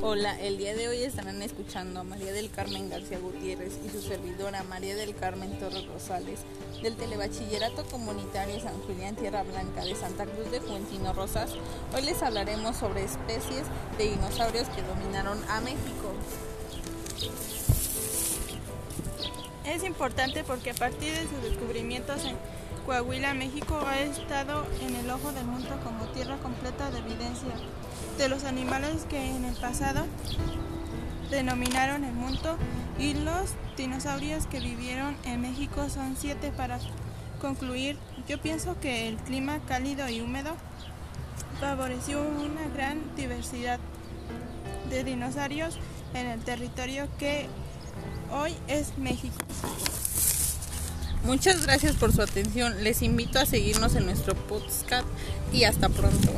Hola, el día de hoy estarán escuchando a María del Carmen García Gutiérrez y su servidora María del Carmen Torres Rosales del Telebachillerato Comunitario San Julián Tierra Blanca de Santa Cruz de Juentino Rosas. Hoy les hablaremos sobre especies de dinosaurios que dominaron a México. Es importante porque a partir de sus descubrimientos en Coahuila, México ha estado en el ojo del mundo como tierra completa de evidencia de los animales que en el pasado denominaron el mundo y los dinosaurios que vivieron en México son siete para concluir. Yo pienso que el clima cálido y húmedo favoreció una gran diversidad de dinosaurios en el territorio que hoy es México. Muchas gracias por su atención. Les invito a seguirnos en nuestro podcast y hasta pronto.